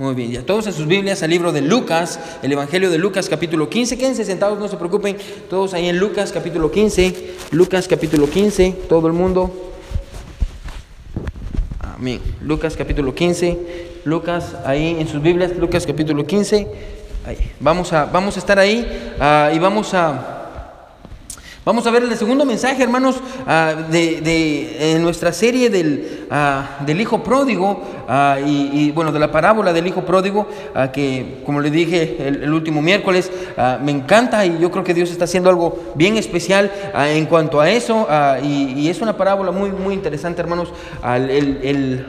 Muy bien, ya todos en sus Biblias al libro de Lucas, el Evangelio de Lucas capítulo 15. Quédense sentados, no se preocupen, todos ahí en Lucas capítulo 15. Lucas capítulo 15, todo el mundo. Amén. Lucas capítulo 15. Lucas ahí en sus Biblias, Lucas capítulo 15. Ahí. Vamos, a, vamos a estar ahí ah, y vamos a... Vamos a ver el segundo mensaje, hermanos, ah, de, nuestra serie del, ah, del Hijo Pródigo ah, y, bueno, de la parábola del Hijo Pródigo, que como le dije el, último miércoles, me encanta y yo creo que Dios está haciendo algo bien especial en cuanto a eso y, es una parábola muy, muy interesante, hermanos. el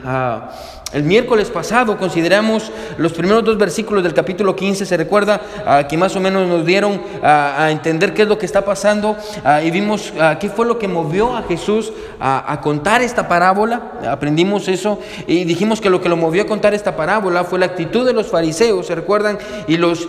el miércoles pasado consideramos los primeros dos versículos del capítulo 15, se recuerda ah, que más o menos nos dieron ah, a entender qué es lo que está pasando ah, y vimos qué fue lo que movió a Jesús a, contar esta parábola, aprendimos eso y dijimos que lo que lo movió a contar esta parábola fue la actitud de los fariseos, se recuerdan, y los,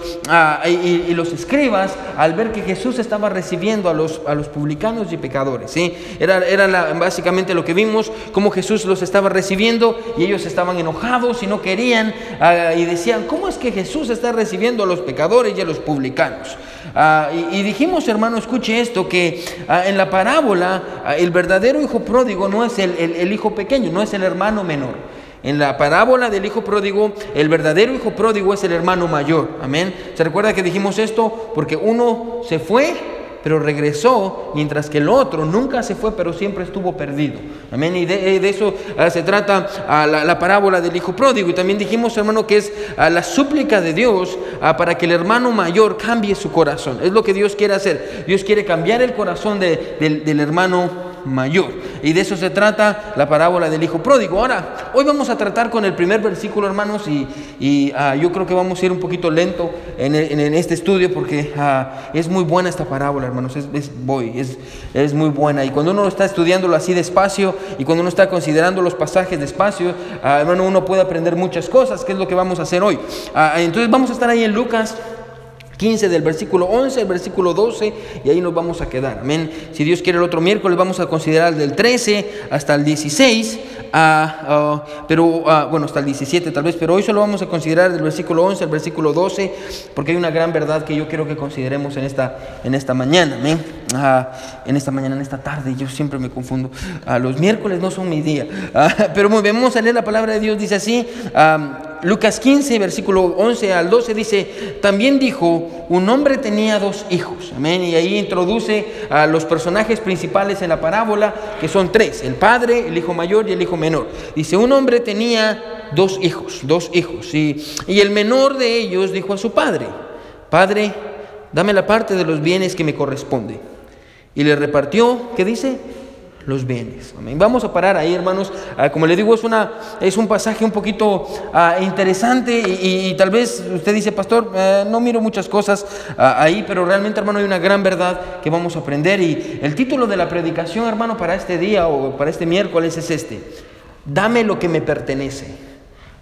y, los escribas al ver que Jesús estaba recibiendo a los, a los publicanos y pecadores. ¿sí? Era, era básicamente lo que vimos, cómo Jesús los estaba recibiendo y ellos estaban enojados y no querían ah, y decían, ¿cómo es que Jesús está recibiendo a los pecadores y a los publicanos? Ah, y, dijimos, hermano, escuche esto, que ah, en la parábola el verdadero hijo pródigo no es el, el hijo pequeño, no es el hermano menor. En la parábola del hijo pródigo, el verdadero hijo pródigo es el hermano mayor. Amén. ¿Se recuerda que dijimos esto? Porque uno se fue pero regresó, mientras que el otro nunca se fue, pero siempre estuvo perdido. Amén. Y de, eh, eso ah, se trata ah, la, parábola del hijo pródigo. Y también dijimos, hermano, que es ah, la súplica de Dios para que el hermano mayor cambie su corazón. Es lo que Dios quiere hacer. Dios quiere cambiar el corazón del hermano mayor. Y de eso se trata la parábola del hijo pródigo. Ahora, hoy vamos a tratar con el primer versículo, hermanos, y, ah, yo creo que vamos a ir un poquito lento en, este estudio porque ah, es muy buena esta parábola, hermanos. Es, voy, es, es, muy buena. Y cuando uno está estudiándolo así despacio y cuando uno está considerando los pasajes despacio, ah, hermano, uno puede aprender muchas cosas, que es lo que vamos a hacer hoy. entonces vamos a estar ahí en Lucas 15 del versículo 11 al versículo 12 y ahí nos vamos a quedar. Amén. Si Dios quiere el otro miércoles vamos a considerar del 13 hasta el 16, ah, ah, pero ah, bueno, hasta el 17 tal vez, pero hoy solo vamos a considerar del versículo 11 al versículo 12 porque hay una gran verdad que yo quiero que consideremos en esta, en esta mañana. Amén. en esta mañana, en esta tarde, yo siempre me confundo. los miércoles no son mi día. pero muy bien, vamos a leer la palabra de Dios, dice así. Lucas 15, versículo 11 al 12 dice, también dijo, un hombre tenía dos hijos. Amén. Y ahí introduce a los personajes principales en la parábola, que son tres, el padre, el hijo mayor y el hijo menor. Dice, un hombre tenía dos hijos, dos hijos. Y, y el menor de ellos dijo a su padre, Padre, dame la parte de los bienes que me corresponde. Y le repartió, ¿qué dice? Los bienes. Vamos a parar ahí, hermanos. Ah, como le digo, es, una, es un pasaje un poquito ah, interesante y, tal vez usted dice, pastor, eh, no miro muchas cosas ah, ahí, pero realmente, hermano, hay una gran verdad que vamos a aprender. Y el título de la predicación, hermano, para este día o para este miércoles es este. Dame lo que me pertenece.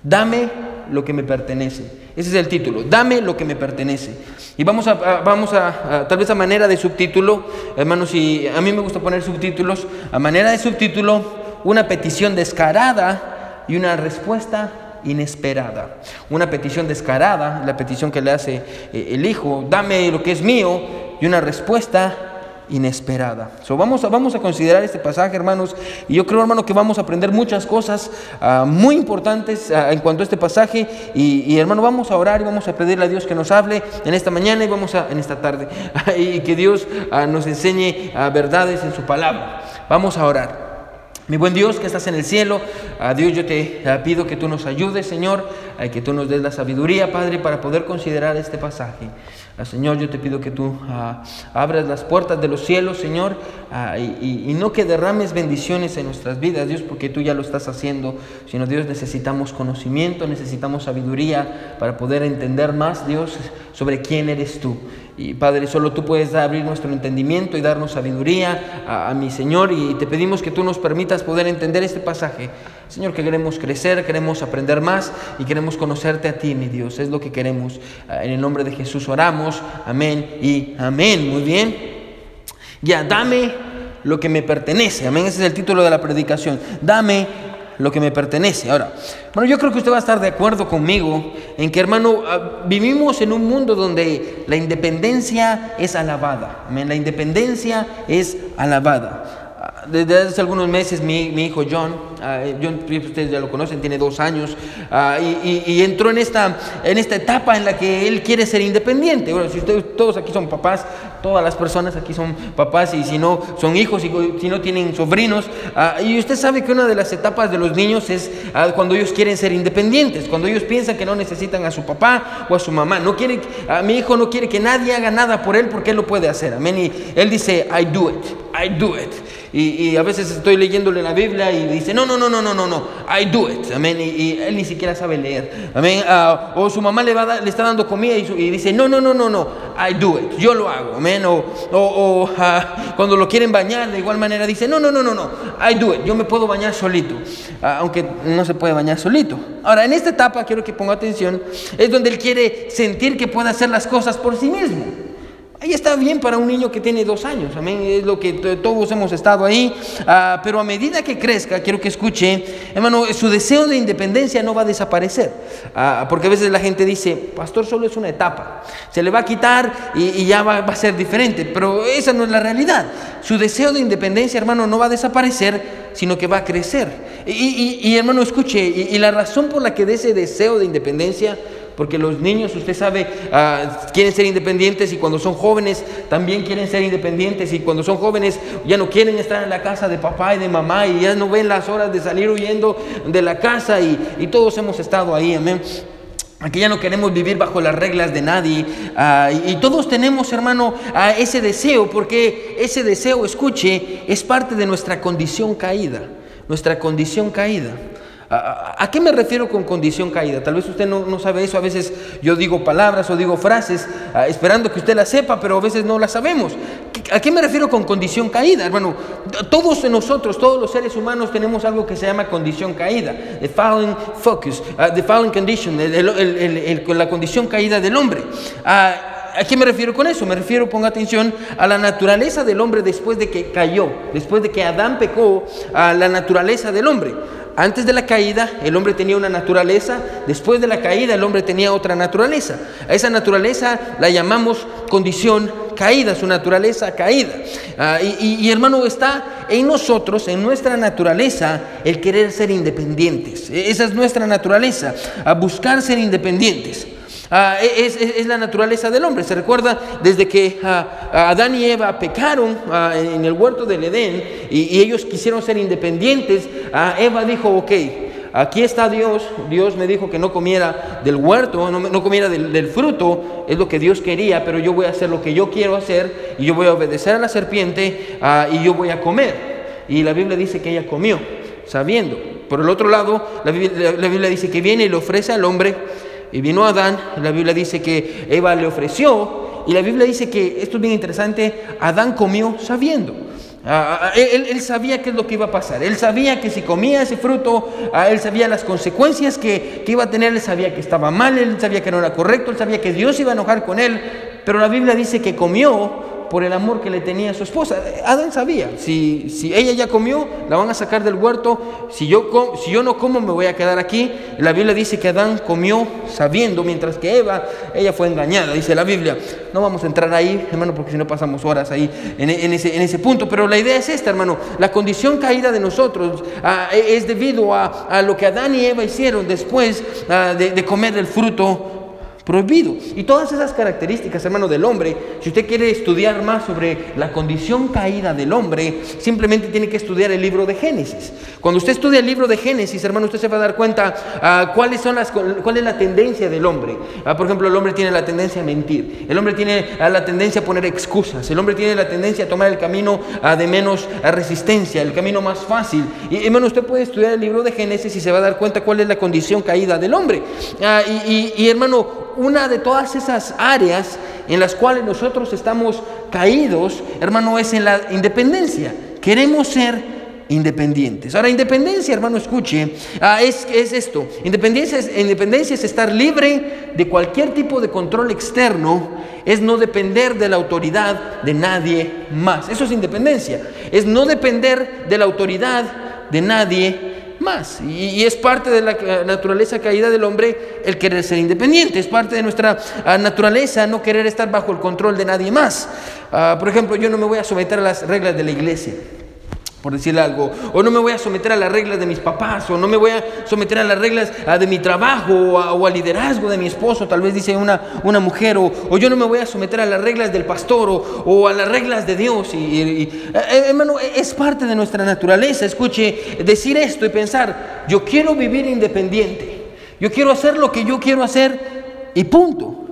Dame lo que me pertenece. Ese es el título. Dame lo que me pertenece. Y vamos a, vamos a, tal vez a manera de subtítulo, hermanos, y a mí me gusta poner subtítulos, a manera de subtítulo, una petición descarada y una respuesta inesperada. Una petición descarada, la petición que le hace eh, el hijo, dame lo que es mío, y una respuesta inesperada. So, vamos, a, vamos a considerar este pasaje, hermanos, y yo creo, hermano, que vamos a aprender muchas cosas ah, muy importantes ah, en cuanto a este pasaje. Y, hermano, vamos a orar y vamos a pedirle a Dios que nos hable en esta mañana y vamos a en esta tarde, y que Dios ah, nos enseñe verdades en su palabra. Vamos a orar. Mi buen Dios que estás en el cielo, a Dios yo te pido que tú nos ayudes, Señor, que tú nos des la sabiduría, Padre, para poder considerar este pasaje. Ah, Señor, yo te pido que tú ah, abras las puertas de los cielos, Señor, ah, y, no que derrames bendiciones en nuestras vidas, Dios, porque tú ya lo estás haciendo, sino Dios necesitamos conocimiento, necesitamos sabiduría para poder entender más, Dios, sobre quién eres tú. Y Padre, solo tú puedes abrir nuestro entendimiento y darnos sabiduría a, mi Señor, y te pedimos que tú nos permitas poder entender este pasaje. Señor, que queremos crecer, queremos aprender más y queremos conocerte a ti, mi Dios. Es lo que queremos. En el nombre de Jesús oramos. Amén y amén. Muy bien. Ya, dame lo que me pertenece. Amén. Ese es el título de la predicación. Dame lo que me pertenece. Ahora, bueno, yo creo que usted va a estar de acuerdo conmigo en que, hermano, ah, vivimos en un mundo donde la independencia es alabada. La independencia es alabada. Desde hace algunos meses mi, hijo John, ah, John, ustedes ya lo conocen, tiene dos años, ah, y, entró en esta, en esta etapa en la que él quiere ser independiente. Bueno, si ustedes todos aquí son papás, todas las personas aquí son papás, y si no son hijos, y si no tienen sobrinos, ah, y usted sabe que una de las etapas de los niños es cuando ellos quieren ser independientes, cuando ellos piensan que no necesitan a su papá o a su mamá. No quiere, mi hijo no quiere que nadie haga nada por él porque él lo puede hacer. Amén. Y él dice, I do it, I do it. Y, a veces estoy leyéndole la Biblia y dice, no, no, no, no, no, no, no, I do it. Amén. Y, él ni siquiera sabe leer. Amén. Ah, o su mamá le, va le está dando comida y, dice, no, no, no, no, no, I do it. Yo lo hago. Amén. O, o, ah, cuando lo quieren bañar de igual manera dice, no, no, no, no, no, I do it. Yo me puedo bañar solito. Ah, aunque no se puede bañar solito. Ahora, en esta etapa, quiero que ponga atención, es donde él quiere sentir que puede hacer las cosas por sí mismo. Ahí está bien para un niño que tiene dos años, amén, es lo que todos hemos estado ahí, ah, pero a medida que crezca, quiero que escuche, hermano, su deseo de independencia no va a desaparecer, ah, porque a veces la gente dice, pastor, solo es una etapa, se le va a quitar y, ya va, a ser diferente, pero esa no es la realidad, su deseo de independencia, hermano, no va a desaparecer, sino que va a crecer. Y, hermano, escuche, y, la razón por la que de ese deseo de independencia, porque los niños, usted sabe, ah, quieren ser independientes y cuando son jóvenes también quieren ser independientes y cuando son jóvenes ya no quieren estar en la casa de papá y de mamá y ya no ven las horas de salir huyendo de la casa y, todos hemos estado ahí, amén. Aquí ya no queremos vivir bajo las reglas de nadie. Ah, y, todos tenemos, hermano, ese deseo, porque ese deseo, escuche, es parte de nuestra condición caída. Nuestra condición caída. ¿A, qué me refiero con condición caída? Tal vez usted no, sabe eso, a veces yo digo palabras o digo frases ah, esperando que usted las sepa, pero a veces no las sabemos. ¿A qué me refiero con condición caída? Hermano, todos nosotros, todos los seres humanos tenemos algo que se llama condición caída, the fallen focus, uh, the fallen condition, la condición caída del hombre. Ah, ¿A qué me refiero con eso? Me refiero, ponga atención, a la naturaleza del hombre después de que cayó, después de que Adán pecó, a la naturaleza del hombre. Antes de la caída el hombre tenía una naturaleza, después de la caída el hombre tenía otra naturaleza. A esa naturaleza la llamamos condición caída, su naturaleza caída. Ah, y, hermano, está en nosotros, en nuestra naturaleza, el querer ser independientes. E, esa es nuestra naturaleza, a buscar ser independientes. Ah, e, es, la naturaleza del hombre. Se recuerda desde que ah, Adán y Eva pecaron ah, en el huerto del Edén y, ellos quisieron ser independientes. Eva dijo, ok, aquí está Dios, Dios me dijo que no comiera del huerto, no, comiera del, fruto, es lo que Dios quería, pero yo voy a hacer lo que yo quiero hacer y yo voy a obedecer a la serpiente y yo voy a comer. Y la Biblia dice que ella comió, sabiendo. Por el otro lado, la Biblia dice que viene y le ofrece al hombre y vino Adán, la Biblia dice que Eva le ofreció, y la Biblia dice que, esto es bien interesante, Adán comió sabiendo. Ah, ah, él, sabía qué es lo que iba a pasar. Él sabía que si comía ese fruto, ah, él sabía las consecuencias que, que, iba a tener. Él sabía que estaba mal, él sabía que no era correcto, él sabía que Dios iba a enojar con él. Pero la Biblia dice que comió por el amor que le tenía a su esposa. Adán sabía, si, si ella ya comió, la van a sacar del huerto, si yo, si yo no como, me voy a quedar aquí. La Biblia dice que Adán comió sabiendo, mientras que Eva, ella fue engañada, dice la Biblia. No vamos a entrar ahí, hermano, porque si no pasamos horas ahí en, ese, en ese, punto, pero la idea es esta, hermano, la condición caída de nosotros ah, es debido a, lo que Adán y Eva hicieron después ah, de, de comer del fruto prohibido. Y todas esas características, hermano, del hombre, si usted quiere estudiar más sobre la condición caída del hombre, simplemente tiene que estudiar el libro de Génesis. Cuando usted estudia el libro de Génesis, hermano, usted se va a dar cuenta uh, cuáles son las, cuál es la tendencia del hombre. Uh, por ejemplo, el hombre tiene la tendencia a mentir, el hombre tiene uh, la tendencia a poner excusas, el hombre tiene la tendencia a tomar el camino de menos resistencia, el camino más fácil. Y, hermano, usted puede estudiar el libro de Génesis y se va a dar cuenta cuál es la condición caída del hombre. y hermano, una de todas esas áreas en las cuales nosotros estamos caídos, hermano, es en la independencia. Queremos ser independientes. Ahora, independencia, hermano, escuche, ah, es, es, esto. Independencia es, independencia es estar libre de cualquier tipo de control externo, es no depender de la autoridad de nadie más. Eso es independencia. Es no depender de la autoridad de nadie más. Y, es parte de la naturaleza caída del hombre el querer ser independiente. Es parte de nuestra ah, naturaleza no querer estar bajo el control de nadie más. Ah, por ejemplo, yo no me voy a someter a las reglas de la iglesia por decir algo, o no me voy a someter a las reglas de mis papás, o no me voy a someter a las reglas de mi trabajo, o, al liderazgo de mi esposo, tal vez dice una, una mujer, o, yo no me voy a someter a las reglas del pastor, o, a las reglas de Dios. Y, eh, eh, hermano, es parte de nuestra naturaleza, escuche, decir esto y pensar, yo quiero vivir independiente, yo quiero hacer lo que yo quiero hacer, y punto.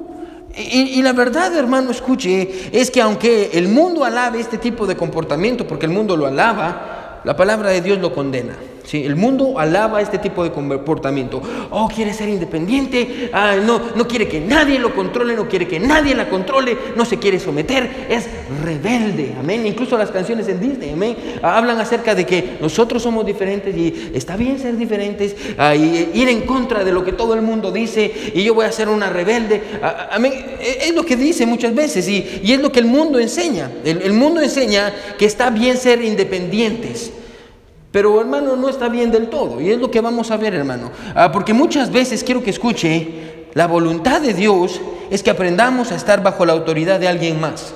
Y, la verdad, hermano, escuche, es que aunque el mundo alabe este tipo de comportamiento, porque el mundo lo alaba, la palabra de Dios lo condena. El mundo alaba este tipo de comportamiento. Oh, quiere ser independiente, ah, no, no quiere que nadie lo controle, no quiere que nadie la controle, no se quiere someter, es rebelde. Amén. Incluso las canciones en Disney, amén, hablan acerca de que nosotros somos diferentes y está bien ser diferentes, ah, y ir en contra de lo que todo el mundo dice y yo voy a ser una rebelde. Ah, amén. E, es lo que dice muchas veces y, es lo que el mundo enseña. el mundo enseña que está bien ser independientes. Pero hermano, no está bien del todo. Y es lo que vamos a ver, hermano. Ah, porque muchas veces quiero que escuche, la voluntad de Dios es que aprendamos a estar bajo la autoridad de alguien más.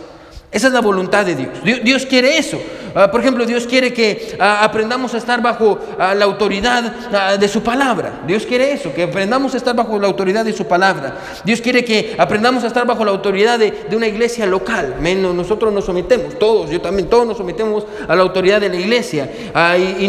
Esa es la voluntad de Dios. Dios, quiere eso. Ah, por ejemplo, Dios quiere que ah, aprendamos a estar bajo ah, la autoridad de su palabra. Dios quiere eso, que aprendamos a estar bajo la autoridad de su palabra. Dios quiere que aprendamos a estar bajo la autoridad de, una iglesia local. Nosotros nos sometemos, todos, yo también, todos nos sometemos a la autoridad de la iglesia. y,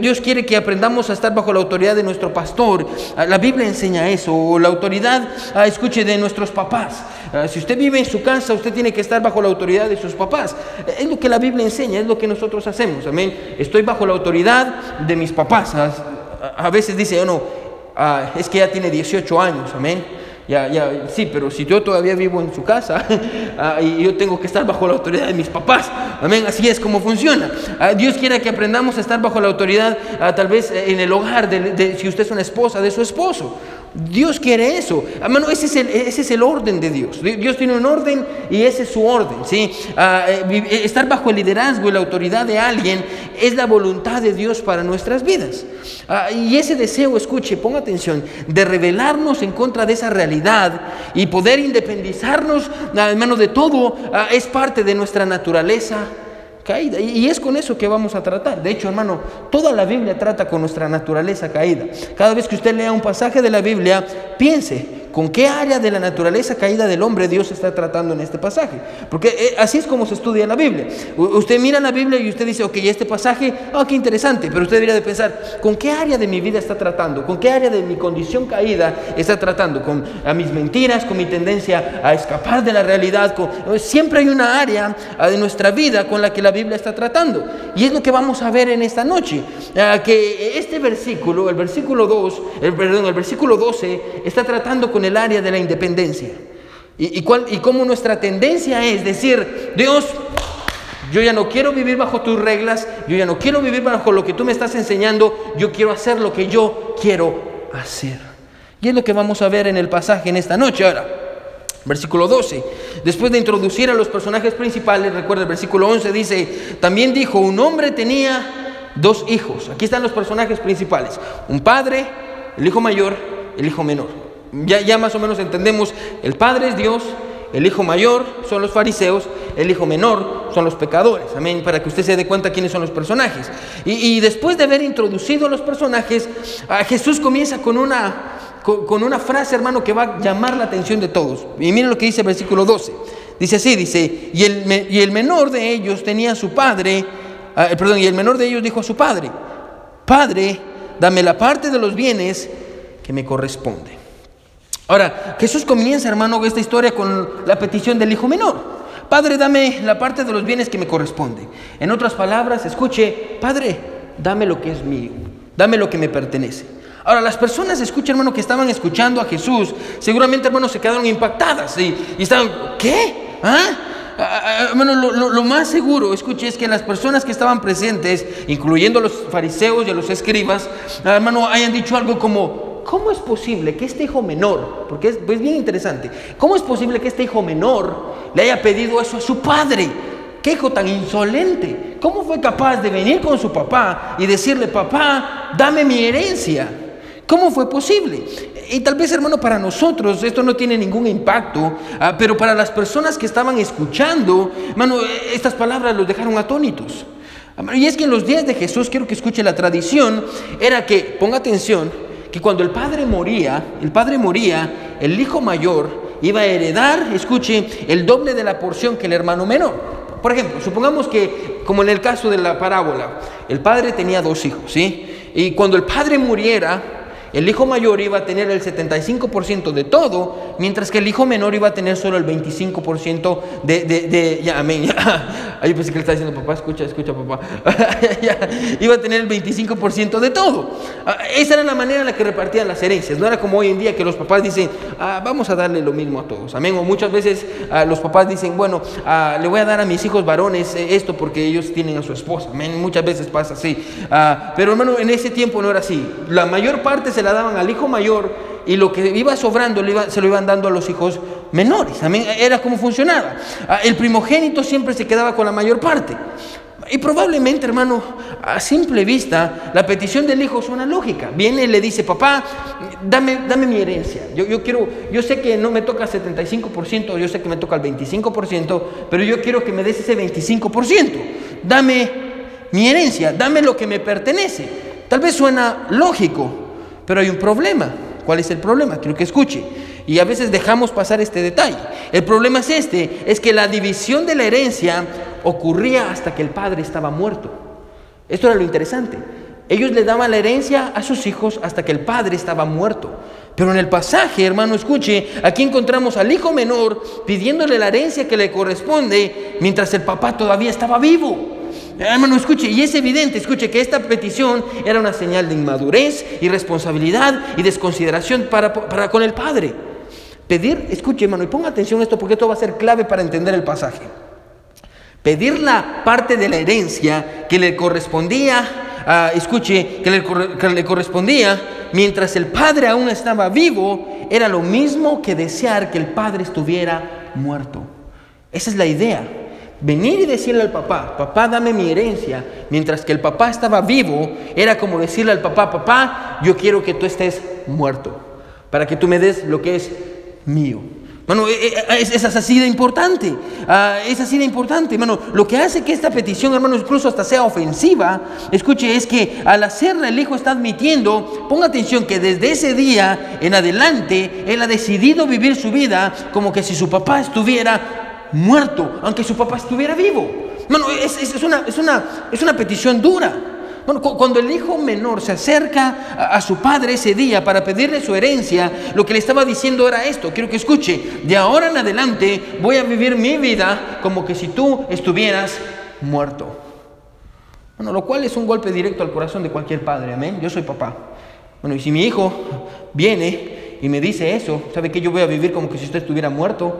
Dios quiere que aprendamos a estar bajo la autoridad de nuestro pastor. la Biblia enseña eso, o la autoridad, escuche, de nuestros papás. Ah, si usted vive en su casa, usted tiene que estar bajo la autoridad de sus papás. Es lo que la Biblia enseña, es lo que nosotros hacemos. Amén. Estoy bajo la autoridad de mis papás. Ah, a veces dice, no, ah, es que ya tiene 18 años. Amén. Ya, ya, sí, pero si yo todavía vivo en su casa y yo tengo que estar bajo la autoridad de mis papás, amén, así es como funciona. Dios quiere que aprendamos a estar bajo la autoridad, tal vez en el hogar, de, si usted es una esposa, de su esposo. Dios quiere eso. Hermano, ese es, el, ese es el orden de Dios. Dios tiene un orden y ese es su orden. ¿sí? Ah, eh, eh, estar bajo el liderazgo y la autoridad de alguien es la voluntad de Dios para nuestras vidas. Ah, y ese deseo, escuche, ponga atención, de rebelarnos en contra de esa realidad y poder independizarnos, hermano, de todo, ah, es parte de nuestra naturaleza caída. Y es con eso que vamos a tratar. De hecho, hermano, toda la Biblia trata con nuestra naturaleza caída. Cada vez que usted lea un pasaje de la Biblia, piense, ¿Con qué área de la naturaleza caída del hombre Dios está tratando en este pasaje? Porque eh, así es como se estudia la Biblia. usted mira la Biblia y usted dice, ok, este pasaje, oh, qué interesante, pero usted debería de pensar, ¿con qué área de mi vida está tratando? ¿Con qué área de mi condición caída está tratando? ¿Con mis mentiras? ¿Con mi tendencia a escapar de la realidad? siempre hay una área ah, de nuestra vida con la que la Biblia está tratando. Y es lo que vamos a ver en esta noche. Ah, que este versículo, el versículo 2, el, perdón, el versículo 12, está tratando con el área de la independencia. Y, cuál, y cómo nuestra tendencia es decir, Dios, yo ya no quiero vivir bajo tus reglas, yo ya no quiero vivir bajo lo que tú me estás enseñando, yo quiero hacer lo que yo quiero hacer. Y es lo que vamos a ver en el pasaje en esta noche. Ahora, versículo 12, después de introducir a los personajes principales, recuerda el versículo 11, dice, también dijo, un hombre tenía dos hijos. Aquí están los personajes principales, un padre, el hijo mayor, el hijo menor. Ya, más o menos entendemos, el Padre es Dios, el hijo mayor son los fariseos, el hijo menor son los pecadores. Amén. Para que usted se dé cuenta quiénes son los personajes. Y, después de haber introducido los personajes, Jesús comienza con una, con, una frase, hermano, que va a llamar la atención de todos. Y miren lo que dice el versículo 12. Dice así, dice, y el, y el menor de ellos tenía a su padre, ah, perdón, y el menor de ellos dijo a su padre, Padre, dame la parte de los bienes que me corresponde. Ahora, Jesús comienza, hermano, esta historia con la petición del hijo menor. Padre, dame la parte de los bienes que me corresponde. En otras palabras, escuche, Padre, dame lo que es mío, dame lo que me pertenece. Ahora, las personas, escucha, hermano, que estaban escuchando a Jesús, seguramente, hermano, se quedaron impactadas y, estaban, ¿qué? ¿Ah? ah, ah, ah hermano, lo, más seguro, escuche, es que las personas que estaban presentes, incluyendo a los fariseos y a los escribas, hermano, hayan dicho algo como, ¿cómo es posible que este hijo menor, porque es pues bien interesante, cómo es posible que este hijo menor le haya pedido eso a su padre? ¿Qué hijo tan insolente? ¿cómo fue capaz de venir con su papá y decirle, papá, dame mi herencia? ¿Cómo fue posible? Y tal vez, hermano, para nosotros esto no tiene ningún impacto, ah, pero para las personas que estaban escuchando, hermano, estas palabras los dejaron atónitos. Y es que en los días de Jesús, quiero que escuche la tradición, era que, ponga atención, que cuando el padre moría, el padre moría, el hijo mayor iba a heredar, escuche, el doble de la porción que el hermano menor. Por ejemplo, supongamos que, como en el caso de la parábola, el padre tenía dos hijos, ¿sí? Y cuando el padre muriera, el hijo mayor iba a tener el 75% de todo, mientras que el hijo menor iba a tener solo el 25% de, de, de, ya, amén, ya. Ahí pensé que le estaba diciendo, papá, escucha, escucha, papá. iba a tener el 25% de todo. Ah, esa era la manera en la que repartían las herencias. No era como hoy en día que los papás dicen, ah, vamos a darle lo mismo a todos. Amén. O muchas veces ah, los papás dicen, bueno, le voy a dar a mis hijos varones eh, esto porque ellos tienen a su esposa. Amén. Muchas veces pasa así. pero hermano, en ese tiempo no era así. La mayor parte se la daban al hijo mayor y lo que iba sobrando se lo iban dando a los hijos menores. Era como funcionaba. Ah, el primogénito siempre se quedaba con la mayor parte. Y probablemente, hermano, a simple vista, la petición del hijo suena lógica. Viene y le dice, papá, dame, dame mi herencia. Yo, yo, quiero, yo sé que no me toca 75%, yo sé que me toca el 25%, pero yo quiero que me des ese 25%. Dame mi herencia, dame lo que me pertenece. Tal vez suena lógico, pero hay un problema. ¿Cuál es el problema? Quiero que escuche. Y a veces dejamos pasar este detalle. El problema es este, es que la división de la herencia ocurría hasta que el padre estaba muerto. Esto era lo interesante. Ellos le daban la herencia a sus hijos hasta que el padre estaba muerto. Pero en el pasaje, hermano, escuche, aquí encontramos al hijo menor pidiéndole la herencia que le corresponde mientras el papá todavía estaba vivo. Hermano, escuche, y es evidente, escuche, que esta petición era una señal de inmadurez, irresponsabilidad y desconsideración para, con el Padre. Pedir, escuche, hermano, y ponga atención a esto porque esto va a ser clave para entender el pasaje. Pedir la parte de la herencia que le correspondía, ah, escuche, que le, que le correspondía mientras el Padre aún estaba vivo, era lo mismo que desear que el Padre estuviera muerto. Esa es la idea venir y decirle al papá, papá, dame mi herencia, mientras que el papá estaba vivo, era como decirle al papá, papá, yo quiero que tú estés muerto, para que tú me des lo que es mío. Bueno, e, e, es, así de importante, ah, es así importante, hermano. Lo que hace que esta petición, hermano, incluso hasta sea ofensiva, escuche, es que al hacerla el hijo está admitiendo, ponga atención, que desde ese día en adelante, él ha decidido vivir su vida como que si su papá estuviera muerto, aunque su papá estuviera vivo. Bueno, es, es, una, es, una, es una petición dura. Bueno, cuando el hijo menor se acerca a, su padre ese día para pedirle su herencia, lo que le estaba diciendo era esto, quiero que escuche, de ahora en adelante voy a vivir mi vida como que si tú estuvieras muerto. Bueno, lo cual es un golpe directo al corazón de cualquier padre, amén. Yo soy papá. Bueno, y si mi hijo viene y me dice eso, ¿sabe que yo voy a vivir como que si usted estuviera muerto?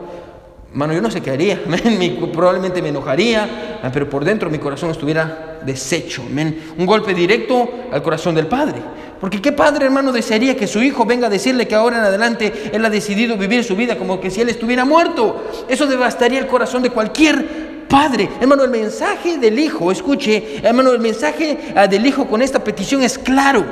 Mano, yo no sé qué haría, probablemente me enojaría, ah, pero por dentro mi corazón estuviera deshecho. Un golpe directo al corazón del Padre. Porque qué padre, hermano, desearía que su hijo venga a decirle que ahora en adelante él ha decidido vivir su vida como que si él estuviera muerto. Eso devastaría el corazón de cualquier padre. Hermano, el mensaje del hijo, escuche, hermano, el mensaje ah, del hijo con esta petición es claro.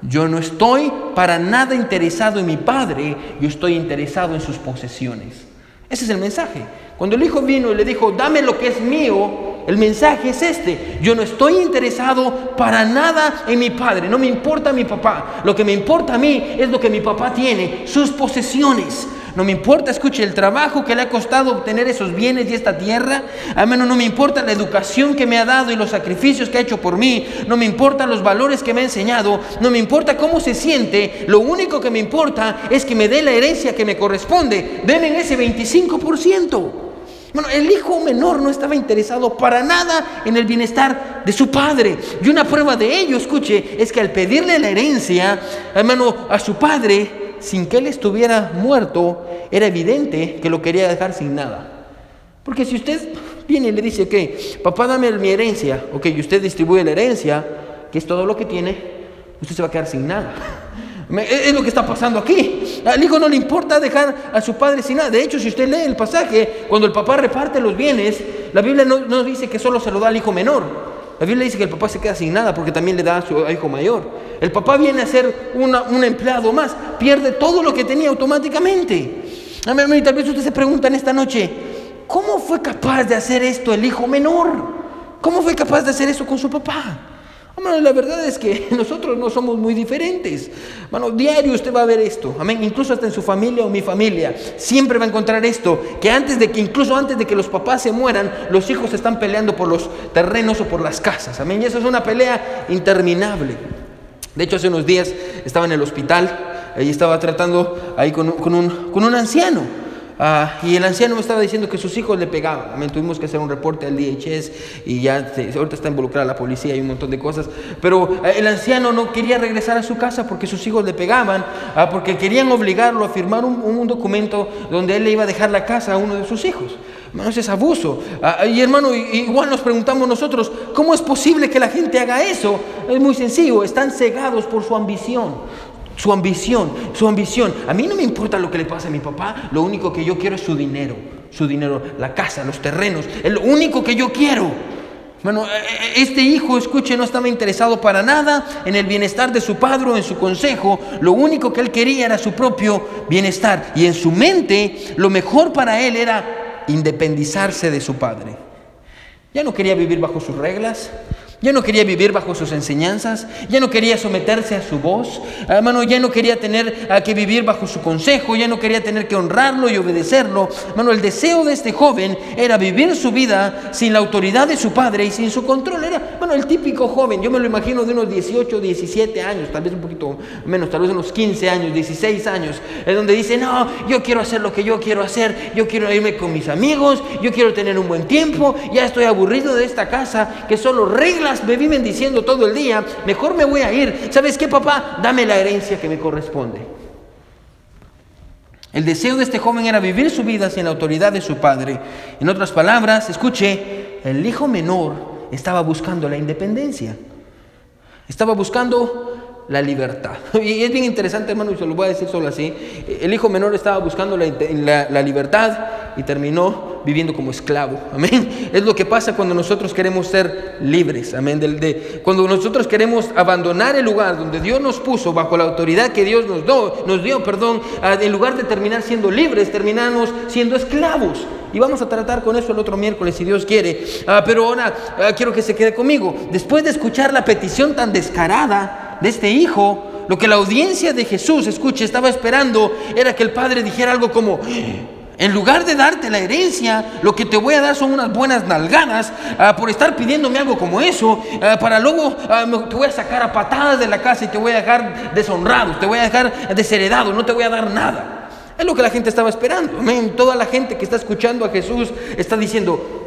Yo no estoy para nada interesado en mi padre, yo estoy interesado en sus posesiones. Ese es el mensaje. Cuando el hijo vino y le dijo, dame lo que es mío, el mensaje es este. Yo no estoy interesado para nada en mi padre, no me importa mi papá. Lo que me importa a mí es lo que mi papá tiene, sus posesiones. No me importa, escuche, el trabajo que le ha costado obtener esos bienes y esta tierra. A menos no me importa la educación que me ha dado y los sacrificios que ha hecho por mí. No me importan los valores que me ha enseñado. No me importa cómo se siente. Lo único que me importa es que me dé la herencia que me corresponde. Denme ese 25%. Bueno, el hijo menor no estaba interesado para nada en el bienestar de su padre. Y una prueba de ello, escuche, es que al pedirle la herencia, hermano, a su padre, sin que él estuviera muerto, era evidente que lo quería dejar sin nada. Porque si usted viene y le dice, ok, papá dame mi herencia, ok, y usted distribuye la herencia, que es todo lo que tiene, usted se va a quedar sin nada. Es lo que está pasando aquí. Al hijo no le importa dejar a su padre sin nada. De hecho, si usted lee el pasaje, cuando el papá reparte los bienes, La Biblia no, dice que solo se lo da al hijo menor. La Biblia dice que el papá se queda sin nada porque también le da a su hijo mayor. El papá viene a ser un empleado más, pierde todo lo que tenía automáticamente. Tal vez usted se pregunta en esta noche, ¿cómo fue capaz de hacer esto el hijo menor? ¿Cómo fue capaz de hacer eso con su papá? La verdad es que nosotros no somos muy diferentes. Diario usted va a ver esto. Amén. Incluso hasta en su familia o mi familia. Siempre va a encontrar esto. Que antes de que, incluso antes de que los papás se mueran, los hijos están peleando por los terrenos o por las casas. Amén. Y eso es una pelea interminable. De hecho, hace unos días estaba en el hospital y estaba tratando ahí con, un, con un anciano. Ah, y el anciano me estaba diciendo que sus hijos le pegaban. Me tuvimos que hacer un reporte al DHS y ya ahorita está involucrada la policía y un montón de cosas. Pero eh, el anciano no quería regresar a su casa porque sus hijos le pegaban, ah, porque querían obligarlo a firmar un, documento donde él le iba a dejar la casa a uno de sus hijos. Hermano, ese es abuso. Ah, y hermano, igual nos preguntamos nosotros, ¿cómo es posible que la gente haga eso? Es muy sencillo, están cegados por su ambición. Su ambición, su ambición. A mí no me importa lo que le pase a mi papá, lo único que yo quiero es su dinero, su dinero, la casa, los terrenos, es lo único que yo quiero. Bueno, e, e, este hijo, escuche, no estaba interesado para nada en el bienestar de su padre o en su consejo. Lo único que él quería era su propio bienestar. Y en su mente, lo mejor para él era independizarse de su padre. Ya no quería vivir bajo sus reglas, ya no quería vivir bajo sus enseñanzas, ya no quería someterse a su voz, hermano, ya no quería tener que vivir bajo su consejo, ya no quería tener que honrarlo y obedecerlo. Hermano, el deseo de este joven era vivir su vida sin la autoridad de su padre y sin su control. Era, bueno, el típico joven, yo me lo imagino de unos 18, 17 años, tal vez un poquito menos, tal vez unos 15 años, 16 años, en donde dice, no, yo quiero hacer lo que yo quiero hacer, yo quiero irme con mis amigos, yo quiero tener un buen tiempo, ya estoy aburrido de esta casa que solo reglas me viven diciendo todo el día, mejor me voy a ir. ¿Sabes qué, papá? Dame la herencia que me corresponde. El deseo de este joven era vivir su vida sin la autoridad de su padre. En otras palabras, escuche, el hijo menor estaba buscando la independencia. Estaba buscando la libertad. Y es bien interesante, hermano, y se lo voy a decir solo así. El hijo menor estaba buscando la, la libertad y terminó viviendo como esclavo. Amén. Es lo que pasa cuando nosotros queremos ser libres. Amén. De, cuando nosotros queremos abandonar el lugar donde Dios nos puso bajo la autoridad que Dios nos, dio, nos dio, perdón, en lugar de terminar siendo libres, terminamos siendo esclavos. Y vamos a tratar con eso el otro miércoles, si Dios quiere. Ah, pero ahora ah, quiero que se quede conmigo. Después de escuchar la petición tan descarada de este hijo, lo que la audiencia de Jesús, escuche, estaba esperando era que el Padre dijera algo como, en lugar de darte la herencia, lo que te voy a dar son unas buenas nalgadas ah, por estar pidiéndome algo como eso, ah, para luego ah, te voy a sacar a patadas de la casa y te voy a dejar deshonrado, te voy a dejar desheredado, no te voy a dar nada. Es lo que la gente estaba esperando. Toda la gente que está escuchando a Jesús está diciendo,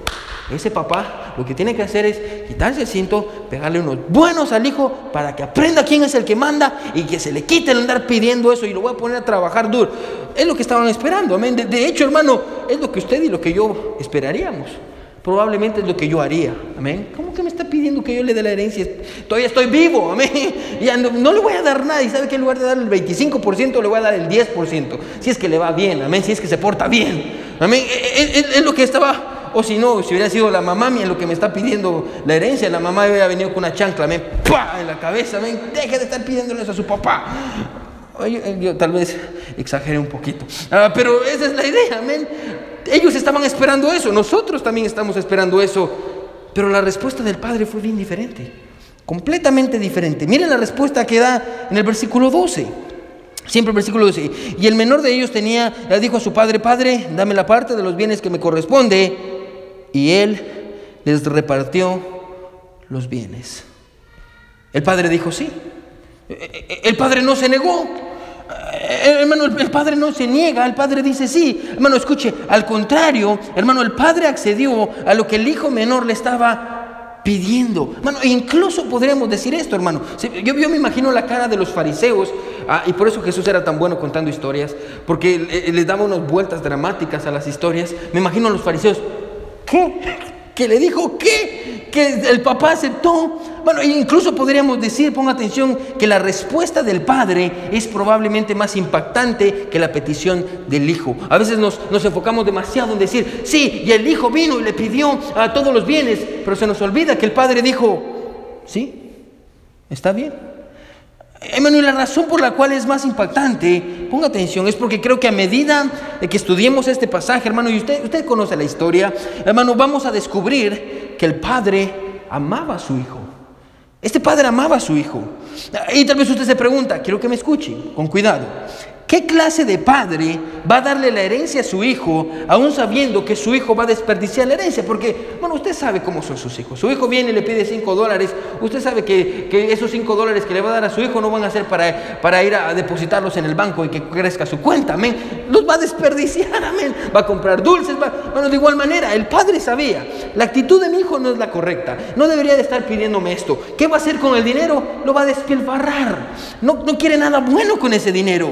ese papá lo que tiene que hacer es quitarse el cinto, pegarle unos buenos al hijo para que aprenda quién es el que manda y que se le quite el andar pidiendo eso y lo voy a poner a trabajar duro. Es lo que estaban esperando, amén. De, hecho, hermano, es lo que usted y lo que yo esperaríamos. Probablemente es lo que yo haría, amén. ¿Cómo que me está pidiendo que yo le dé la herencia? Todavía estoy vivo, amén. Ya no, le voy a dar nada y sabe que en lugar de darle el 25% le voy a dar el 10%. Si es que le va bien, amén. Si es que se porta bien, amén. es lo que estaba o si no, si hubiera sido la mamá mía lo que me está pidiendo la herencia, la mamá hubiera venido con una chancla, me pa en la cabeza, ven, deje de estar pidiéndole eso a su papá. Yo, tal vez exageré un poquito, ah, pero esa es la idea, amén. Ellos estaban esperando eso, nosotros también estamos esperando eso, pero la respuesta del padre fue bien diferente, completamente diferente. Miren la respuesta que da en el versículo 12. Siempre el versículo 12. Y el menor de ellos tenía, dijo a su padre, Padre, dame la parte de los bienes que me corresponde y él les repartió los bienes. El padre dijo sí. El padre no se negó. Hermano, el padre no se niega, el padre dice sí. Hermano, escuche, al contrario, hermano, el padre accedió a lo que el hijo menor le estaba pidiendo. Hermano, e incluso podríamos decir esto, hermano. Yo, yo me imagino la cara de los fariseos, ah, y por eso Jesús era tan bueno contando historias, porque le daba unas vueltas dramáticas a las historias. Me imagino a los fariseos, ¿Qué? ¿Que le dijo qué? Que el papá aceptó. bueno, incluso podríamos decir, ponga atención, que la respuesta del padre es probablemente más impactante que la petición del hijo. A veces nos, nos enfocamos demasiado en decir, sí, y el hijo vino y le pidió a todos los bienes, pero se nos olvida que el padre dijo, sí, está bien. Y la razón por la cual es más impactante, ponga atención, es porque creo que a medida de que estudiemos este pasaje, hermano, y usted, usted conoce la historia, hermano, vamos a descubrir que el padre amaba a su hijo. Este padre amaba a su hijo. Y tal vez usted se pregunta, quiero que me escuche, con cuidado. ¿Qué clase de padre va a darle la herencia a su hijo, aún sabiendo que su hijo va a desperdiciar la herencia? Porque, bueno, usted sabe cómo son sus hijos. Su hijo viene y le pide cinco dólares. Usted sabe que, esos cinco dólares que le va a dar a su hijo no van a ser para, para ir a depositarlos en el banco y que crezca su cuenta. Amén. Los va a desperdiciar. Amén. Va a comprar dulces. Bueno, de igual manera, el padre sabía. La actitud de mi hijo no es la correcta. No debería de estar pidiéndome esto. ¿Qué va a hacer con el dinero? Lo va a despilfarrar. No, no quiere nada bueno con ese dinero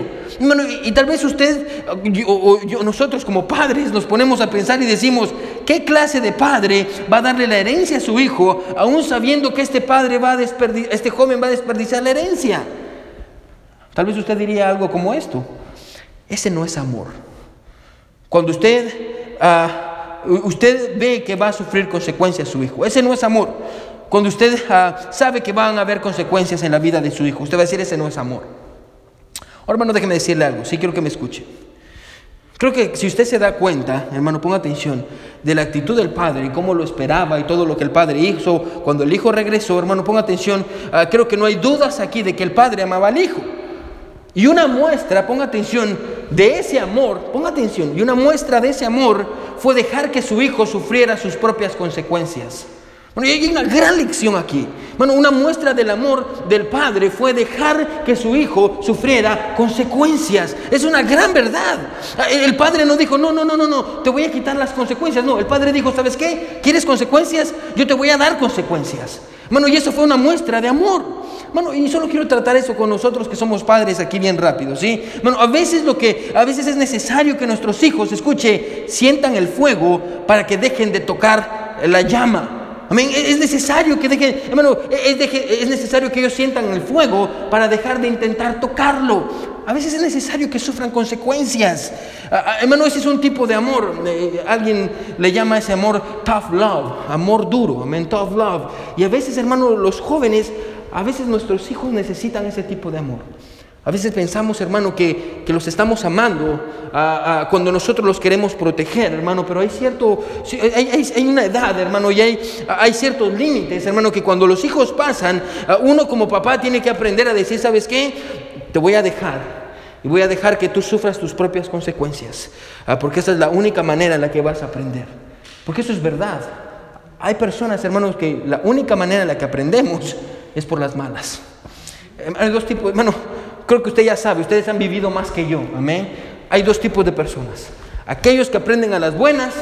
y, tal vez usted o, yo, nosotros como padres nos ponemos a pensar y decimos, ¿qué clase de padre va a darle la herencia a su hijo aún sabiendo que este padre va a este joven va a desperdiciar la herencia? Tal vez usted diría algo como esto. Ese no es amor. Cuando usted, ah, usted ve que va a sufrir consecuencias su hijo, ese no es amor. Cuando usted ah, sabe que van a haber consecuencias en la vida de su hijo, usted va a decir, ese no es amor. Ahora, hermano, déjeme decirle algo, sí quiero que me escuche. Creo que si usted se da cuenta, hermano, ponga atención, de la actitud del padre y cómo lo esperaba y todo lo que el padre hizo cuando el hijo regresó, hermano, ponga atención, ah, creo que no hay dudas aquí de que el padre amaba al hijo. Y una muestra, ponga atención, de ese amor, ponga atención, y una muestra de ese amor fue dejar que su hijo sufriera sus propias consecuencias. Bueno, y hay una gran lección aquí. Bueno, una muestra del amor del padre fue dejar que su hijo sufriera consecuencias. Es una gran verdad. El padre no dijo, no, no, no, no, no, te voy a quitar las consecuencias. No, el padre dijo, ¿sabes qué? ¿Quieres consecuencias? Yo te voy a dar consecuencias. Bueno, y eso fue una muestra de amor. Bueno, y solo quiero tratar eso con nosotros que somos padres aquí bien rápido, ¿sí? Bueno, a veces lo que a veces es necesario que nuestros hijos, escuche, sientan el fuego para que dejen de tocar la llama. Amén. Es necesario que dejen, hermano, es, necesario que ellos sientan el fuego para dejar de intentar tocarlo. A veces es necesario que sufran consecuencias. hermano, ese es un tipo de amor. Eh, alguien le llama ese amor tough love, amor duro, amén, tough love. Y a veces, hermano, los jóvenes, a veces nuestros hijos necesitan ese tipo de amor. A veces pensamos, hermano, que, los estamos amando cuando nosotros los queremos proteger, hermano, pero hay cierto, hay, una edad, hermano, y hay, hay ciertos límites, hermano, que cuando los hijos pasan, uno como papá tiene que aprender a decir, ¿sabes qué? Te voy a dejar. Y voy a dejar que tú sufras tus propias consecuencias, porque esa es la única manera en la que vas a aprender. Porque eso es verdad. Hay personas, hermanos, que la única manera en la que aprendemos es por las malas. Hay dos tipos, hermano, creo que usted ya sabe, ustedes han vivido más que yo, amén. Hay dos tipos de personas, aquellos que aprenden a las buenas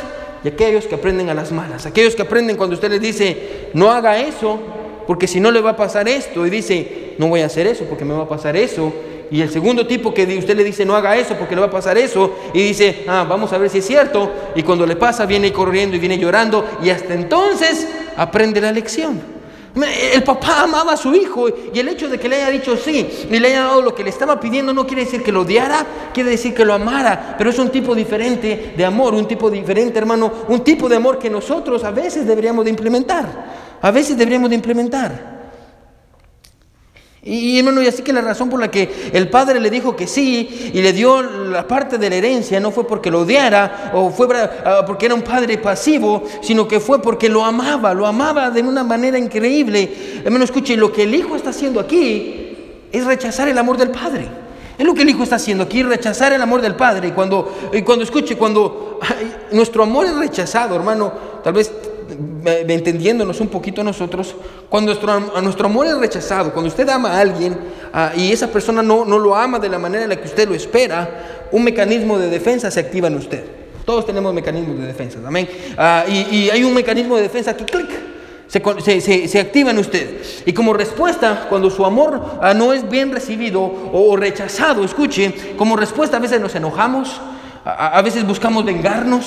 y aquellos que aprenden a las malas. Aquellos que aprenden cuando usted les dice, no haga eso, porque si no le va a pasar esto, y dice, no voy a hacer eso porque me va a pasar eso. Y el segundo tipo que usted le dice, no haga eso porque le va a pasar eso, y dice, ah, vamos a ver si es cierto, y cuando le pasa viene corriendo y viene llorando, y hasta entonces aprende la lección. El papá amaba a su hijo y el hecho de que le haya dicho sí y le haya dado lo que le estaba pidiendo no quiere decir que lo odiara, quiere decir que lo amara, pero es un tipo diferente de amor, un tipo diferente, hermano, un tipo de amor que nosotros a veces deberíamos de implementar, a veces deberíamos de implementar. Y hermano, y así que la razón por la que el padre le dijo que sí y le dio la parte de la herencia no fue porque lo odiara o fue ah, porque era un padre pasivo, sino que fue porque lo amaba, lo amaba de una manera increíble. Hermano, escuche, lo que el hijo está haciendo aquí es rechazar el amor del padre. Es lo que el hijo está haciendo aquí, rechazar el amor del padre. Y cuando, y cuando escuche, cuando nuestro amor es rechazado, hermano, tal vez entendiéndonos un poquito nosotros, cuando nuestro, amor es rechazado, cuando usted ama a alguien ah, y esa persona no, no lo ama de la manera en la que usted lo espera, un mecanismo de defensa se activa en usted. Todos tenemos mecanismos de defensa, amén. Ah, y, hay un mecanismo de defensa que clic, se, se, activa en usted. Y como respuesta, cuando su amor ah, no es bien recibido o, rechazado, escuche, como respuesta a veces nos enojamos, a, veces buscamos vengarnos,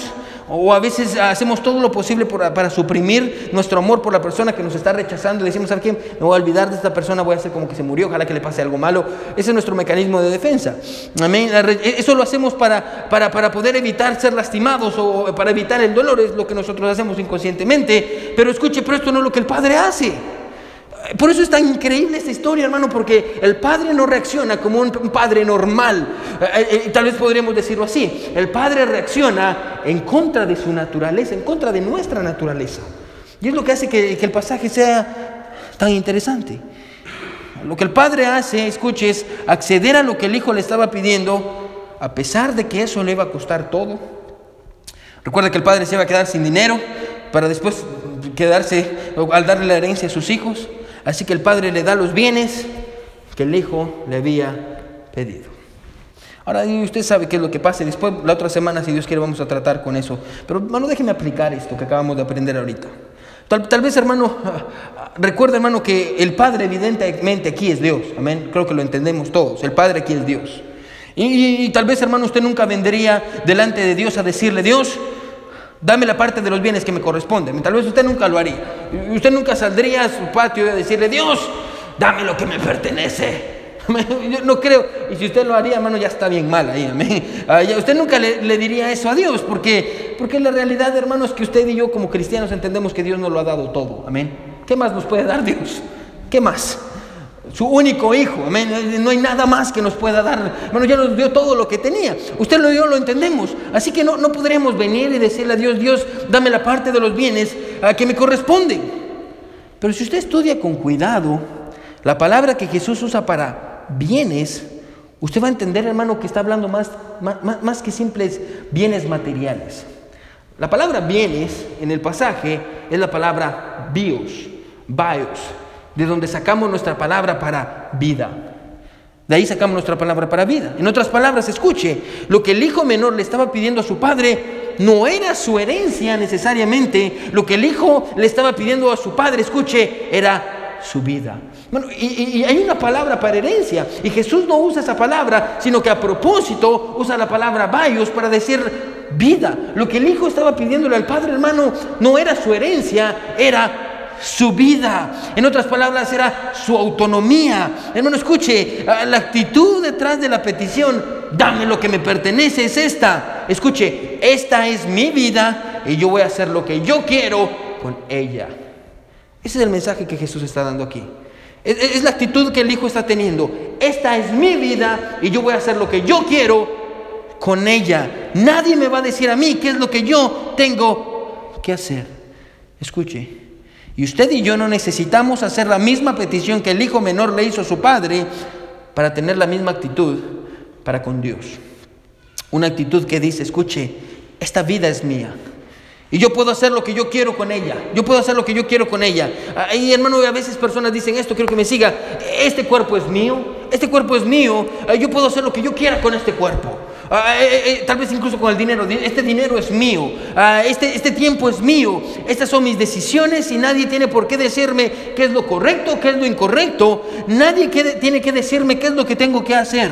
O a veces hacemos todo lo posible para suprimir nuestro amor por la persona que nos está rechazando. Decimos, ¿sabes qué? Me voy a olvidar de esta persona, voy a hacer como que se murió, ojalá que le pase algo malo. Ese es nuestro mecanismo de defensa. Amén. Eso lo hacemos para, para, para poder evitar ser lastimados o para evitar el dolor, es lo que nosotros hacemos inconscientemente. Pero escuche, pero esto no es lo que el Padre hace. Por eso es tan increíble esta historia, hermano, porque el padre no reacciona como un, padre normal. Eh, eh, eh, tal vez podríamos decirlo así. El padre reacciona en contra de su naturaleza, en contra de nuestra naturaleza. Y es lo que hace que, que el pasaje sea tan interesante. Lo que el padre hace, escuche, es acceder a lo que el hijo le estaba pidiendo, a pesar de que eso le iba a costar todo. Recuerda que el padre se iba a quedar sin dinero para después quedarse al darle la herencia a sus hijos. Así que el padre le da los bienes que el hijo le había pedido. Ahora usted sabe qué es lo que pasa. Después, la otra semana, si Dios quiere, vamos a tratar con eso. Pero hermano, déjeme aplicar esto que acabamos de aprender ahorita. Tal, vez, hermano, recuerda, hermano, que el Padre evidentemente aquí es Dios. Amén. Creo que lo entendemos todos. El Padre aquí es Dios. Y, y, tal vez, hermano, usted nunca vendría delante de Dios a decirle, Dios, dame la parte de los bienes que me corresponden. Tal vez usted nunca lo haría. Usted nunca saldría a su patio a decirle, Dios, dame lo que me pertenece. Yo no creo, y si usted lo haría, hermano, ya está bien mal ahí, amén. Ah, usted nunca le, diría eso a Dios, porque, porque la realidad, hermano, es que usted y yo como cristianos entendemos que Dios nos lo ha dado todo, amén. ¿Qué más nos puede dar Dios? ¿Qué más? Su único hijo. Amén. No hay nada más que nos pueda dar. Bueno, ya nos dio todo lo que tenía. Usted lo dio, lo entendemos. Así que no, no podremos venir y decirle a Dios, Dios, dame la parte de los bienes a que me corresponden. Pero si usted estudia con cuidado la palabra que Jesús usa para bienes, usted va a entender, hermano, que está hablando más, más, más que simples bienes materiales. La palabra bienes en el pasaje es la palabra bios, bios de donde sacamos nuestra palabra para vida. De ahí sacamos nuestra palabra para vida. En otras palabras, escuche, lo que el hijo menor le estaba pidiendo a su padre no era su herencia necesariamente, lo que el hijo le estaba pidiendo a su padre, escuche, era su vida. Bueno, y, hay una palabra para herencia, y Jesús no usa esa palabra, sino que a propósito usa la palabra vayos para decir vida. Lo que el hijo estaba pidiéndole al padre, hermano, no era su herencia, era su vida. En otras palabras, era su autonomía. Hermano, escuche, la actitud detrás de la petición, dame lo que me pertenece, es esta. Escuche, esta es mi vida y yo voy a hacer lo que yo quiero con ella. Ese es el mensaje que Jesús está dando aquí. Es, la actitud que el Hijo está teniendo. Esta es mi vida y yo voy a hacer lo que yo quiero con ella. Nadie me va a decir a mí qué es lo que yo tengo que hacer. Escuche, y usted y yo no necesitamos hacer la misma petición que el hijo menor le hizo a su padre para tener la misma actitud para con Dios. Una actitud que dice, escuche, esta vida es mía. Y yo puedo hacer lo que yo quiero con ella. Yo puedo hacer lo que yo quiero con ella. Y hermano, a veces personas dicen esto, quiero que me siga. Este cuerpo es mío. Este cuerpo es mío. Yo puedo hacer lo que yo quiera con este cuerpo. Ah, eh, eh, eh, tal vez incluso con el dinero. Este dinero es mío. Ah, este, este tiempo es mío. Estas son mis decisiones y nadie tiene por qué decirme qué es lo correcto, qué es lo incorrecto. Nadie tiene que decirme qué es lo que tengo que hacer.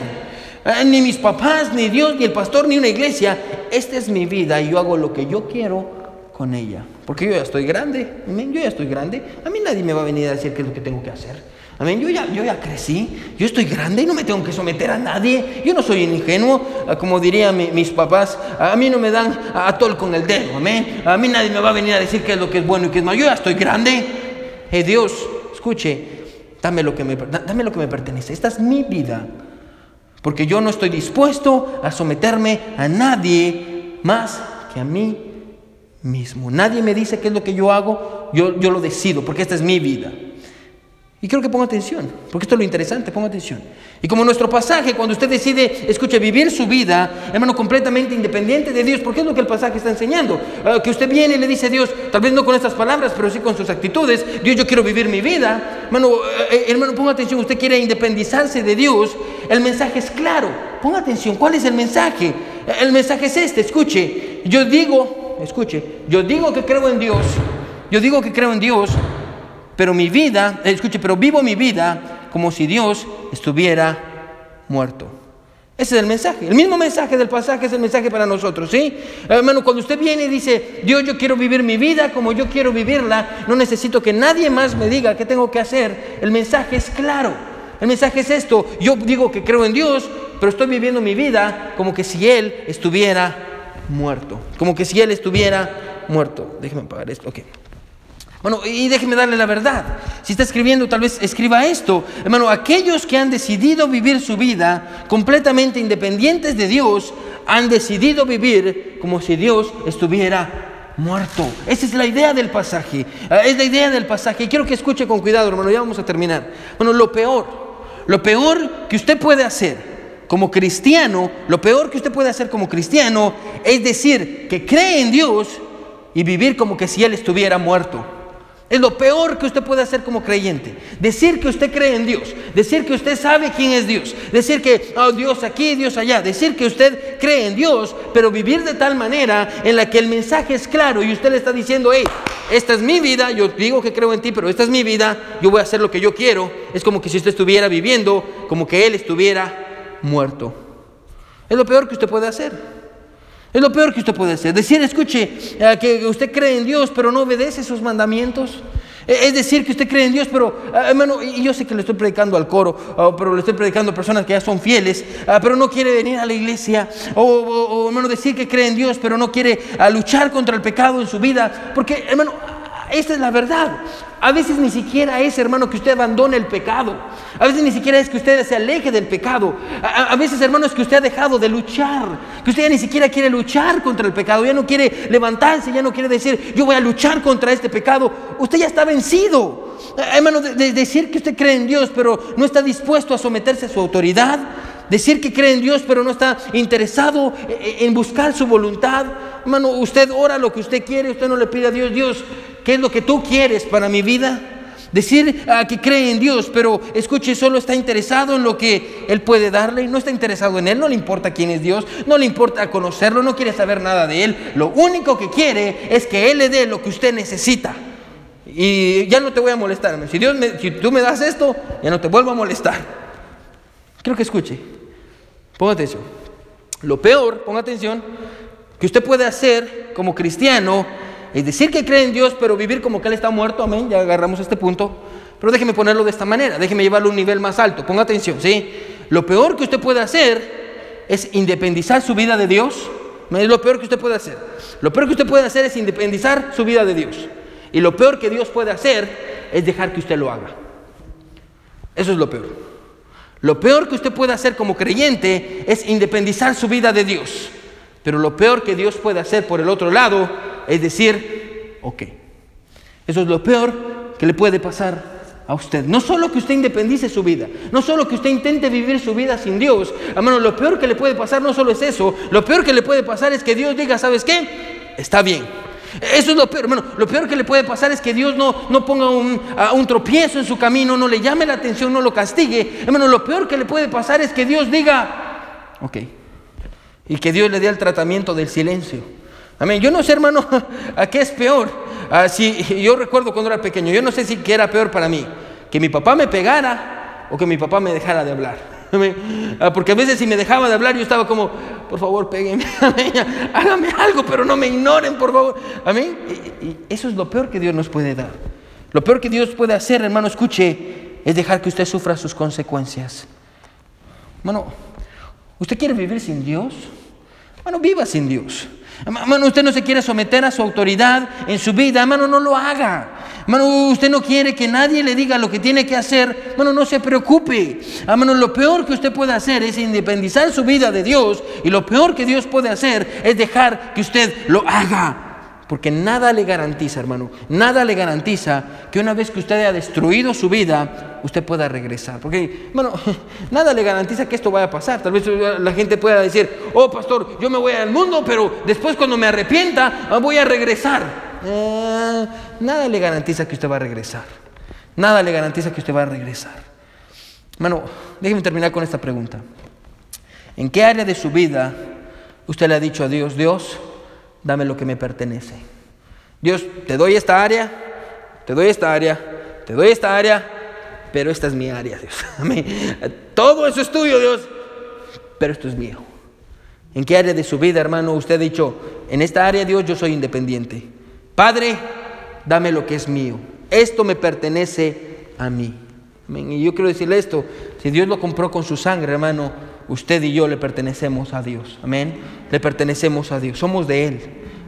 Ah, ni mis papás, ni Dios, ni el pastor, ni una iglesia. Esta es mi vida y yo hago lo que yo quiero con ella. Porque yo ya estoy grande. Yo ya estoy grande. A mí nadie me va a venir a decir qué es lo que tengo que hacer. Amén. Yo ya, yo ya crecí, yo estoy grande y no me tengo que someter a nadie. Yo no soy ingenuo, ah, como dirían mis papás. A mí no me dan a, tol con el dedo. Amén. A mí nadie me va a venir a decir qué es lo que es bueno y qué es malo. Yo ya estoy grande. Eh, Dios, escuche, dame lo, que me, dame lo que me pertenece. Esta es mi vida. Porque yo no estoy dispuesto a someterme a nadie más que a mí mismo. Nadie me dice qué es lo que yo hago, yo, yo lo decido, porque esta es mi vida. Y quiero que ponga atención, porque esto es lo interesante, ponga atención. Y como nuestro pasaje, cuando usted decide, escuche, vivir su vida, hermano, completamente independiente de Dios, porque es lo que el pasaje está enseñando. Ah, que usted viene y le dice a Dios, tal vez no con estas palabras, pero sí con sus actitudes, Dios, yo quiero vivir mi vida. Hermano, eh, eh, hermano, ponga atención, usted quiere independizarse de Dios, el mensaje es claro. Ponga atención, ¿cuál es el mensaje? El mensaje es este, escuche, yo digo, escuche, yo digo que creo en Dios, yo digo que creo en Dios, pero mi vida, eh, escuche, pero vivo mi vida como si Dios estuviera muerto. Ese es el mensaje. El mismo mensaje del pasaje es el mensaje para nosotros, ¿sí? Hermano, cuando usted viene y dice, Dios, yo quiero vivir mi vida como yo quiero vivirla, no necesito que nadie más me diga qué tengo que hacer. El mensaje es claro. El mensaje es esto. Yo digo que creo en Dios, pero estoy viviendo mi vida como que si Él estuviera muerto. Como que si Él estuviera muerto. Déjeme apagar esto. Ok. Bueno, y déjeme darle la verdad. Si está escribiendo, tal vez escriba esto. Hermano, aquellos que han decidido vivir su vida completamente independientes de Dios, han decidido vivir como si Dios estuviera muerto. Esa es la idea del pasaje. Ah, es la idea del pasaje. Y quiero que escuche con cuidado, hermano, ya vamos a terminar. Bueno, lo peor, lo peor que usted puede hacer como cristiano, lo peor que usted puede hacer como cristiano es decir que cree en Dios y vivir como que si Él estuviera muerto. Es lo peor que usted puede hacer como creyente. Decir que usted cree en Dios. Decir que usted sabe quién es Dios. Decir que, oh, Dios aquí, Dios allá. Decir que usted cree en Dios, pero vivir de tal manera en la que el mensaje es claro y usted le está diciendo, hey, esta es mi vida, yo digo que creo en ti, pero esta es mi vida, yo voy a hacer lo que yo quiero. Es como que si usted estuviera viviendo, como que Él estuviera muerto. Es lo peor que usted puede hacer. Es lo peor que usted puede hacer. Decir, escuche, eh, que usted cree en Dios, pero no obedece sus mandamientos. Eh, es decir, que usted cree en Dios, pero, eh, hermano, y yo sé que le estoy predicando al coro, pero le estoy predicando a personas que ya son fieles, pero no quiere venir a la iglesia. O, hermano, decir que cree en Dios, pero no quiere luchar contra el pecado en su vida. Porque, hermano, esta es la verdad. A veces ni siquiera es, hermano, que usted abandone el pecado. A veces ni siquiera es que usted se aleje del pecado. A, veces, hermano, es que usted ha dejado de luchar. Que usted ya ni siquiera quiere luchar contra el pecado. Ya no quiere levantarse, ya no quiere decir, yo voy a luchar contra este pecado. Usted ya está vencido. Eh, hermano, de decir que usted cree en Dios, pero no está dispuesto a someterse a su autoridad. Decir que cree en Dios, pero no está interesado eh, en buscar su voluntad. Hermano, usted ora lo que usted quiere, usted no le pide a Dios, Dios, ¿qué es lo que tú quieres para mi vida? Decir ah, que cree en Dios, pero escuche, solo está interesado en lo que Él puede darle, no está interesado en Él, no le importa quién es Dios, no le importa conocerlo, no quiere saber nada de Él. Lo único que quiere es que Él le dé lo que usted necesita. Y ya no te voy a molestar. Si, Dios si tú me das esto, ya no te vuelvo a molestar. Quiero que escuche. Ponga atención. Lo peor, ponga atención, que usted puede hacer como cristiano es decir que cree en Dios, pero vivir como que Él está muerto, amén, ya agarramos este punto. Pero déjeme ponerlo de esta manera, déjeme llevarlo a un nivel más alto, ponga atención, ¿sí? Lo peor que usted puede hacer es independizar su vida de Dios. Es lo peor que usted puede hacer. Lo peor que usted puede hacer es independizar su vida de Dios. Y lo peor que Dios puede hacer es dejar que usted lo haga. Eso es lo peor. Lo peor que usted puede hacer como creyente es independizar su vida de Dios. Pero lo peor que Dios puede hacer por el otro lado es decir, ok. Eso es lo peor que le puede pasar a usted. No solo que usted independice su vida, no solo que usted intente vivir su vida sin Dios. Hermano, lo peor que le puede pasar no solo es eso, lo peor que le puede pasar es que Dios diga, ¿sabes qué? Está bien. Eso es lo peor, hermano. Lo peor que le puede pasar es que Dios no, no ponga un, un, tropiezo en su camino, no le llame la atención, no lo castigue. Hermano, lo peor que le puede pasar es que Dios diga, ok, y que Dios le dé el tratamiento del silencio. Amén. Yo no sé, hermano, a qué es peor. Ah, yo recuerdo cuando era pequeño, yo no sé si era peor para mí, que mi papá me pegara o que mi papá me dejara de hablar. Ah, porque a veces si me dejaba de hablar yo estaba como, por favor, péguenme, hágame algo, pero no me ignoren, por favor. Amén. y eso es lo peor que Dios nos puede dar. Lo peor que Dios puede hacer, hermano, escuche, es dejar que usted sufra sus consecuencias. Hermano, ¿usted quiere vivir sin Dios? Bueno, viva sin Dios. Hermano, usted no se quiere someter a su autoridad en su vida, hermano, no lo haga. Hermano, usted no quiere que nadie le diga lo que tiene que hacer, hermano, no se preocupe. Hermano, lo peor que usted puede hacer es independizar su vida de Dios y lo peor que Dios puede hacer es dejar que usted lo haga. Porque nada le garantiza, hermano, nada le garantiza que una vez que usted haya destruido su vida, usted pueda regresar. Porque, bueno, nada le garantiza que esto vaya a pasar. Tal vez la gente pueda decir, oh pastor, yo me voy al mundo, pero después cuando me arrepienta, ah, voy a regresar. Eh, nada le garantiza que usted va a regresar. Nada le garantiza que usted va a regresar. Hermano, déjeme terminar con esta pregunta. ¿En qué área de su vida usted le ha dicho a Dios, Dios, dame lo que me pertenece. Dios, te doy esta área, te doy esta área, te doy esta área, pero esta es mi área, Dios. Todo eso es tuyo, Dios, pero esto es mío. ¿En qué área de su vida, hermano, usted ha dicho, en esta área, Dios, yo soy independiente? Padre, dame lo que es mío. Esto me pertenece a mí. Y yo quiero decirle esto, si Dios lo compró con su sangre, hermano, usted y yo le pertenecemos a Dios. Amén. Le pertenecemos a Dios. Somos de Él.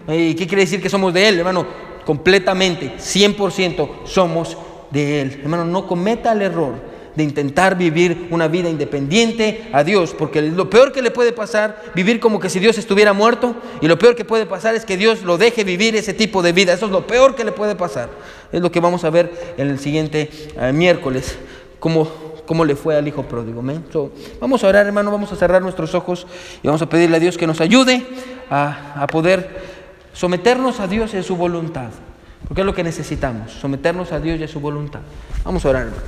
¿Y qué quiere decir que somos de Él, hermano? Completamente, 100% somos de Él. Hermano, no cometa el error de intentar vivir una vida independiente a Dios, porque lo peor que le puede pasar, vivir como que si Dios estuviera muerto, y lo peor que puede pasar es que Dios lo deje vivir ese tipo de vida. Eso es lo peor que le puede pasar. Es lo que vamos a ver en el siguiente eh, miércoles, cómo, cómo le fue al hijo pródigo. vamos a orar, hermano, vamos a cerrar nuestros ojos y vamos a pedirle a Dios que nos ayude a, a poder someternos a Dios y a su voluntad. Porque es lo que necesitamos, someternos a Dios y a su voluntad. Vamos a orar, hermano.